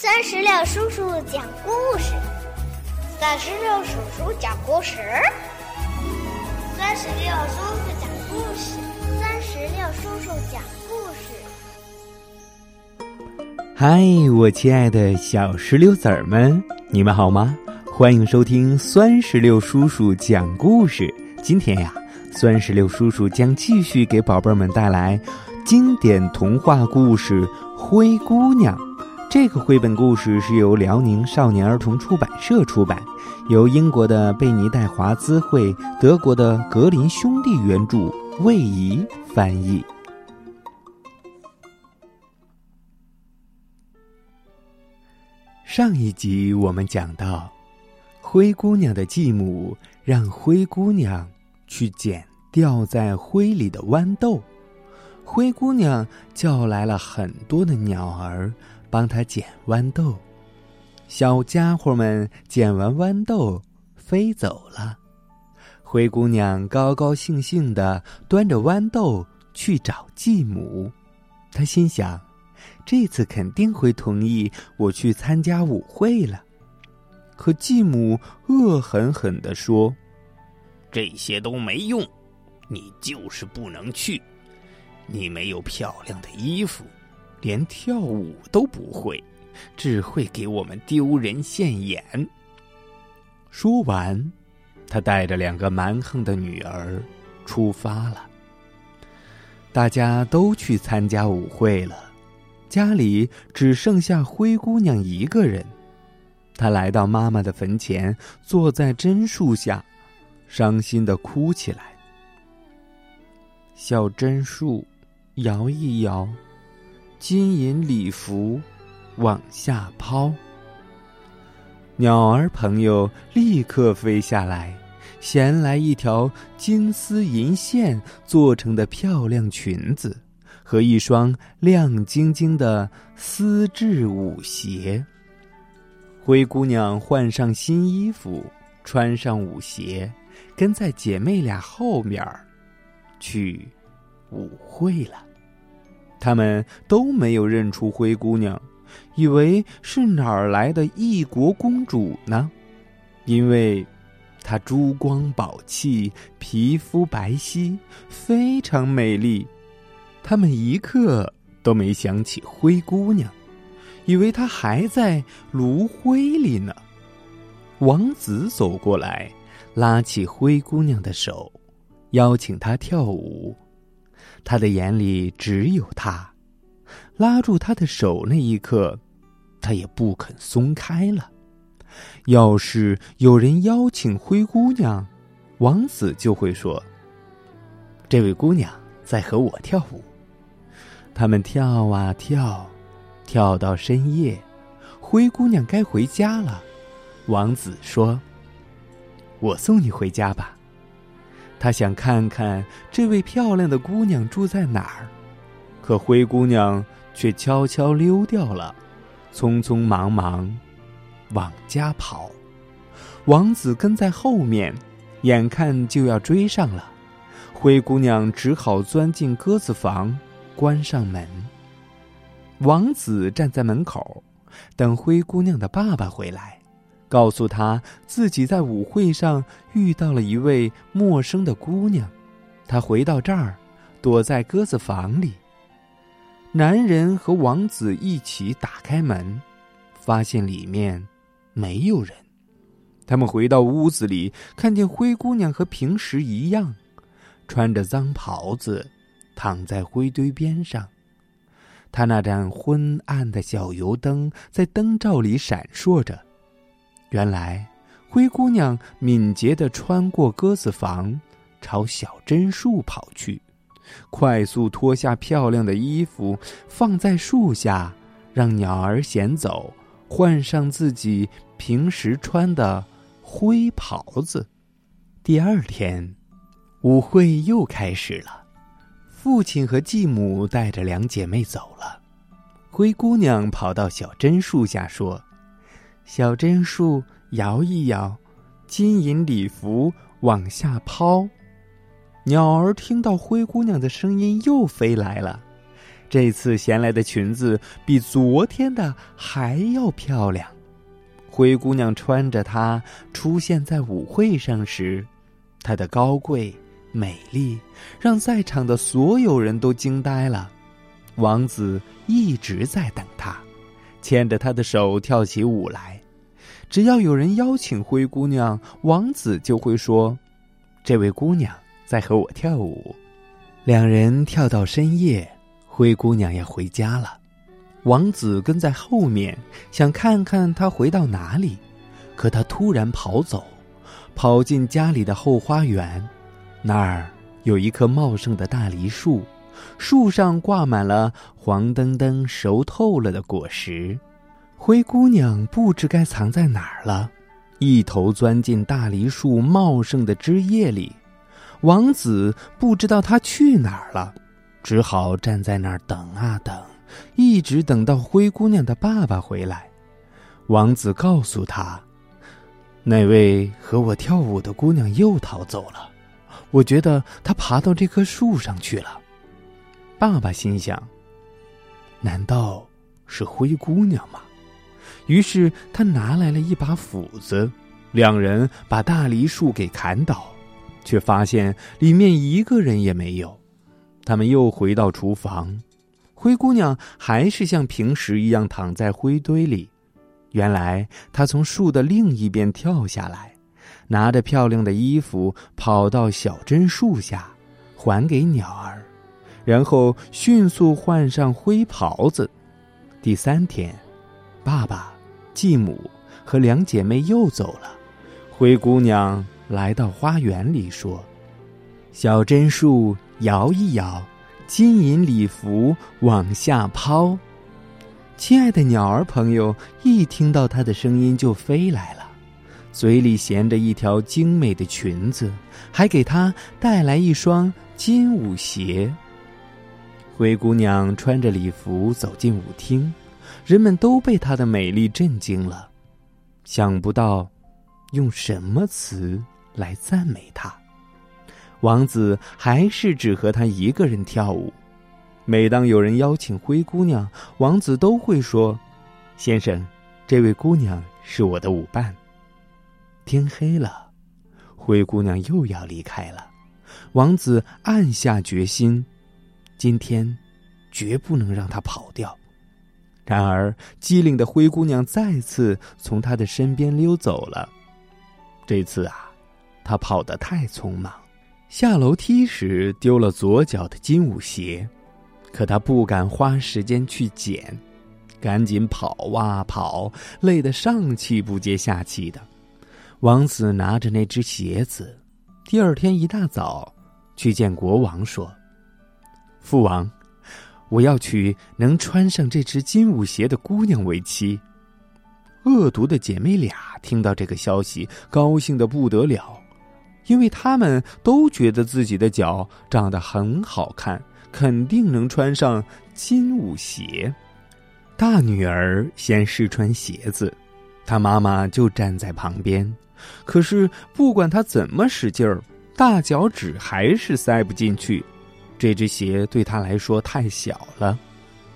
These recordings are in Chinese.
三十六叔叔讲故事，三十六叔叔讲故事，三十六叔叔讲故事，三十六叔叔讲故事。嗨，我亲爱的小石榴籽儿们，你们好吗？欢迎收听酸石榴叔叔讲故事。今天呀，酸石榴叔叔将继续给宝贝们带来经典童话故事《灰姑娘》。这个绘本故事是由辽宁少年儿童出版社出版，由英国的贝尼戴华兹绘、德国的格林兄弟原著，魏怡翻译。上一集我们讲到，灰姑娘的继母让灰姑娘去捡掉在灰里的豌豆，灰姑娘叫来了很多的鸟儿。帮他捡豌豆，小家伙们捡完豌豆飞走了。灰姑娘高高兴兴的端着豌豆去找继母，她心想：这次肯定会同意我去参加舞会了。可继母恶狠狠地说：“这些都没用，你就是不能去，你没有漂亮的衣服。”连跳舞都不会，只会给我们丢人现眼。说完，他带着两个蛮横的女儿出发了。大家都去参加舞会了，家里只剩下灰姑娘一个人。她来到妈妈的坟前，坐在榛树下，伤心的哭起来。小榛树，摇一摇。金银礼服往下抛，鸟儿朋友立刻飞下来，衔来一条金丝银线做成的漂亮裙子和一双亮晶晶的丝质舞鞋。灰姑娘换上新衣服，穿上舞鞋，跟在姐妹俩后面儿去舞会了。他们都没有认出灰姑娘，以为是哪儿来的异国公主呢？因为她珠光宝气，皮肤白皙，非常美丽。他们一刻都没想起灰姑娘，以为她还在炉灰里呢。王子走过来，拉起灰姑娘的手，邀请她跳舞。他的眼里只有他，拉住他的手那一刻，他也不肯松开了。要是有人邀请灰姑娘，王子就会说：“这位姑娘在和我跳舞。”他们跳啊跳，跳到深夜，灰姑娘该回家了。王子说：“我送你回家吧。”他想看看这位漂亮的姑娘住在哪儿，可灰姑娘却悄悄溜掉了，匆匆忙忙往家跑。王子跟在后面，眼看就要追上了，灰姑娘只好钻进鸽子房，关上门。王子站在门口，等灰姑娘的爸爸回来。告诉他自己在舞会上遇到了一位陌生的姑娘，他回到这儿，躲在鸽子房里。男人和王子一起打开门，发现里面没有人。他们回到屋子里，看见灰姑娘和平时一样，穿着脏袍子，躺在灰堆边上。她那盏昏暗的小油灯在灯罩里闪烁着。原来，灰姑娘敏捷地穿过鸽子房，朝小榛树跑去，快速脱下漂亮的衣服，放在树下，让鸟儿衔走，换上自己平时穿的灰袍子。第二天，舞会又开始了。父亲和继母带着两姐妹走了，灰姑娘跑到小榛树下说。小榛树摇一摇，金银礼服往下抛。鸟儿听到灰姑娘的声音，又飞来了。这次衔来的裙子比昨天的还要漂亮。灰姑娘穿着它出现在舞会上时，她的高贵、美丽让在场的所有人都惊呆了。王子一直在等她，牵着她的手跳起舞来。只要有人邀请灰姑娘，王子就会说：“这位姑娘在和我跳舞。”两人跳到深夜，灰姑娘要回家了。王子跟在后面，想看看她回到哪里。可她突然跑走，跑进家里的后花园。那儿有一棵茂盛的大梨树，树上挂满了黄澄澄、熟透了的果实。灰姑娘不知该藏在哪儿了，一头钻进大梨树茂盛的枝叶里。王子不知道她去哪儿了，只好站在那儿等啊等，一直等到灰姑娘的爸爸回来。王子告诉他：“那位和我跳舞的姑娘又逃走了，我觉得她爬到这棵树上去了。”爸爸心想：“难道是灰姑娘吗？”于是他拿来了一把斧子，两人把大梨树给砍倒。却发现里面一个人也没有。他们又回到厨房，灰姑娘还是像平时一样躺在灰堆里。原来她从树的另一边跳下来，拿着漂亮的衣服跑到小榛树下，还给鸟儿，然后迅速换上灰袍子。第三天，爸爸、继母和两姐妹又走了，灰姑娘。来到花园里，说：“小榛树摇一摇，金银礼服往下抛。”亲爱的鸟儿朋友一听到它的声音就飞来了，嘴里衔着一条精美的裙子，还给它带来一双金舞鞋。灰姑娘穿着礼服走进舞厅，人们都被她的美丽震惊了，想不到用什么词。来赞美她，王子还是只和她一个人跳舞。每当有人邀请灰姑娘，王子都会说：“先生，这位姑娘是我的舞伴。”天黑了，灰姑娘又要离开了。王子暗下决心，今天绝不能让她跑掉。然而，机灵的灰姑娘再次从他的身边溜走了。这次啊。她跑得太匆忙，下楼梯时丢了左脚的金舞鞋，可他不敢花时间去捡，赶紧跑啊跑，累得上气不接下气的。王子拿着那只鞋子，第二天一大早去见国王，说：“父王，我要娶能穿上这只金舞鞋的姑娘为妻。”恶毒的姐妹俩听到这个消息，高兴的不得了。因为他们都觉得自己的脚长得很好看，肯定能穿上金舞鞋。大女儿先试穿鞋子，她妈妈就站在旁边。可是不管她怎么使劲儿，大脚趾还是塞不进去。这只鞋对他来说太小了。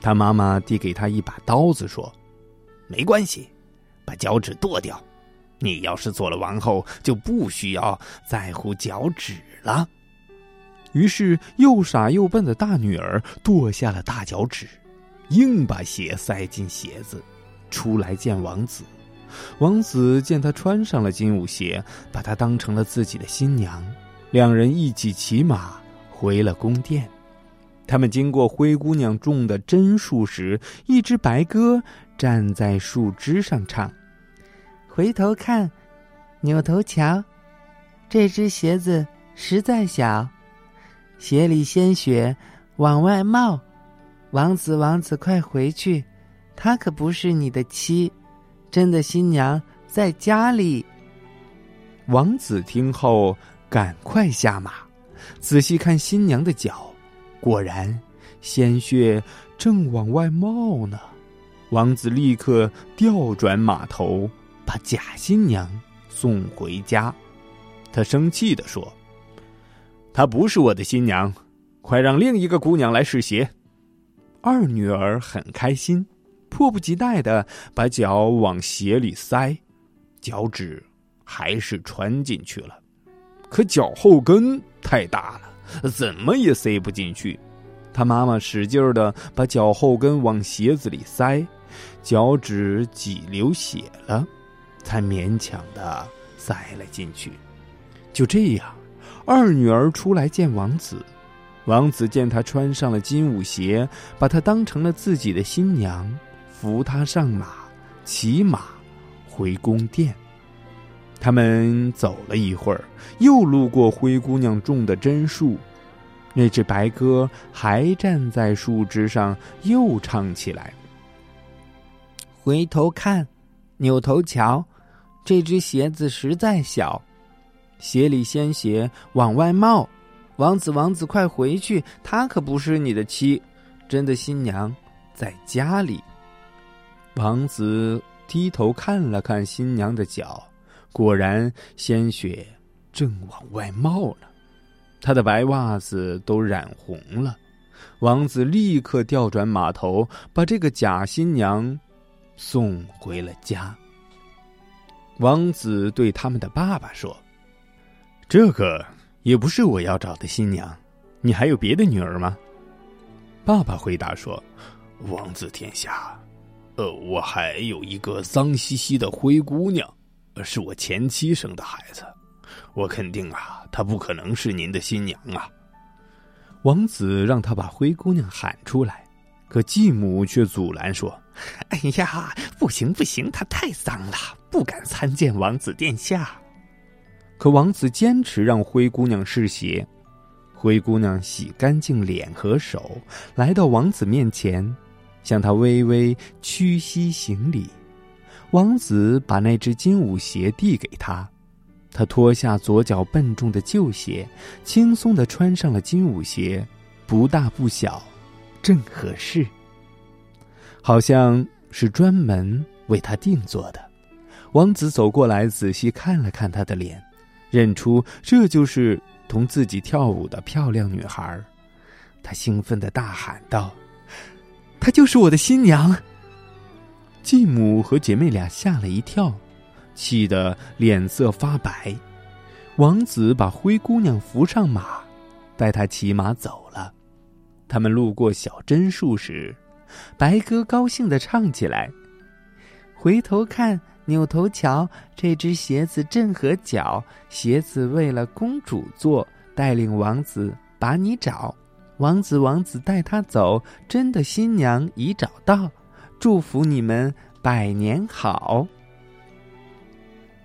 他妈妈递给他一把刀子，说：“没关系，把脚趾剁掉。”你要是做了王后，就不需要在乎脚趾了。于是，又傻又笨的大女儿剁下了大脚趾，硬把鞋塞进鞋子，出来见王子。王子见她穿上了金舞鞋，把她当成了自己的新娘。两人一起骑马回了宫殿。他们经过灰姑娘种的榛树时，一只白鸽站在树枝上唱。回头看，扭头瞧，这只鞋子实在小，鞋里鲜血往外冒。王子，王子，快回去，她可不是你的妻，真的新娘在家里。王子听后，赶快下马，仔细看新娘的脚，果然鲜血正往外冒呢。王子立刻调转马头。把假新娘送回家，他生气的说：“她不是我的新娘，快让另一个姑娘来试鞋。”二女儿很开心，迫不及待的把脚往鞋里塞，脚趾还是穿进去了，可脚后跟太大了，怎么也塞不进去。他妈妈使劲儿的把脚后跟往鞋子里塞，脚趾挤流血了，才勉强的塞了进去。就这样，二女儿出来见王子。王子见她穿上了金舞鞋，把她当成了自己的新娘，扶她上马，骑马回宫殿。他们走了一会儿，又路过灰姑娘种的榛树，那只白鸽还站在树枝上，又唱起来：“回头看，扭头瞧，这只鞋子实在小，鞋里鲜血往外冒。”王子，王子，快回去！她可不是你的妻，真的新娘在家里。王子低头看了看新娘的脚，果然鲜血正往外冒呢，他的白袜子都染红了。王子立刻调转马头，把这个假新娘送回了家。王子对他们的爸爸说：“这个。”也不是我要找的新娘，你还有别的女儿吗？爸爸回答说：“王子殿下，呃，我还有一个脏兮兮的灰姑娘，是我前妻生的孩子，我肯定啊，她不可能是您的新娘啊。”王子让他把灰姑娘喊出来，可继母却阻拦说：“哎呀，不行不行，她太脏了，不敢参见王子殿下。”可王子坚持让灰姑娘试鞋，灰姑娘洗干净脸和手，来到王子面前，向他微微屈膝行礼。王子把那只金舞鞋递给他，他脱下左脚笨重的旧鞋，轻松的穿上了金舞鞋，不大不小，正合适，好像是专门为他定做的。王子走过来，仔细看了看他的脸。认出这就是同自己跳舞的漂亮女孩，他兴奋的大喊道：“她就是我的新娘！”继母和姐妹俩吓了一跳，气得脸色发白。王子把灰姑娘扶上马，带她骑马走了。他们路过小榛树时，白鸽高兴地唱起来：“回头看。”扭头瞧，这只鞋子正合脚。鞋子为了公主做，带领王子把你找。王子，王子带他走，真的新娘已找到。祝福你们百年好。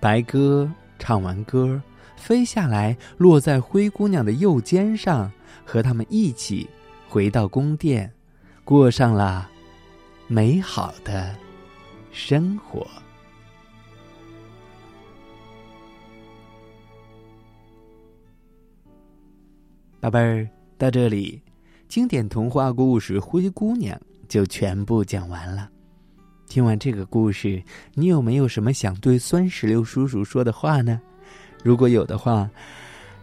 白鸽唱完歌，飞下来，落在灰姑娘的右肩上，和他们一起回到宫殿，过上了美好的生活。宝贝儿，到这里，经典童话故事《灰姑娘》就全部讲完了。听完这个故事，你有没有什么想对酸石榴叔叔说的话呢？如果有的话，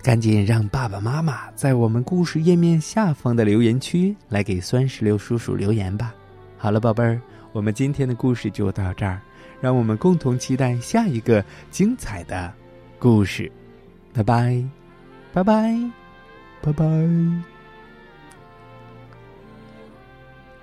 赶紧让爸爸妈妈在我们故事页面下方的留言区来给酸石榴叔叔留言吧。好了，宝贝儿，我们今天的故事就到这儿，让我们共同期待下一个精彩的故事。拜拜，拜拜。拜拜！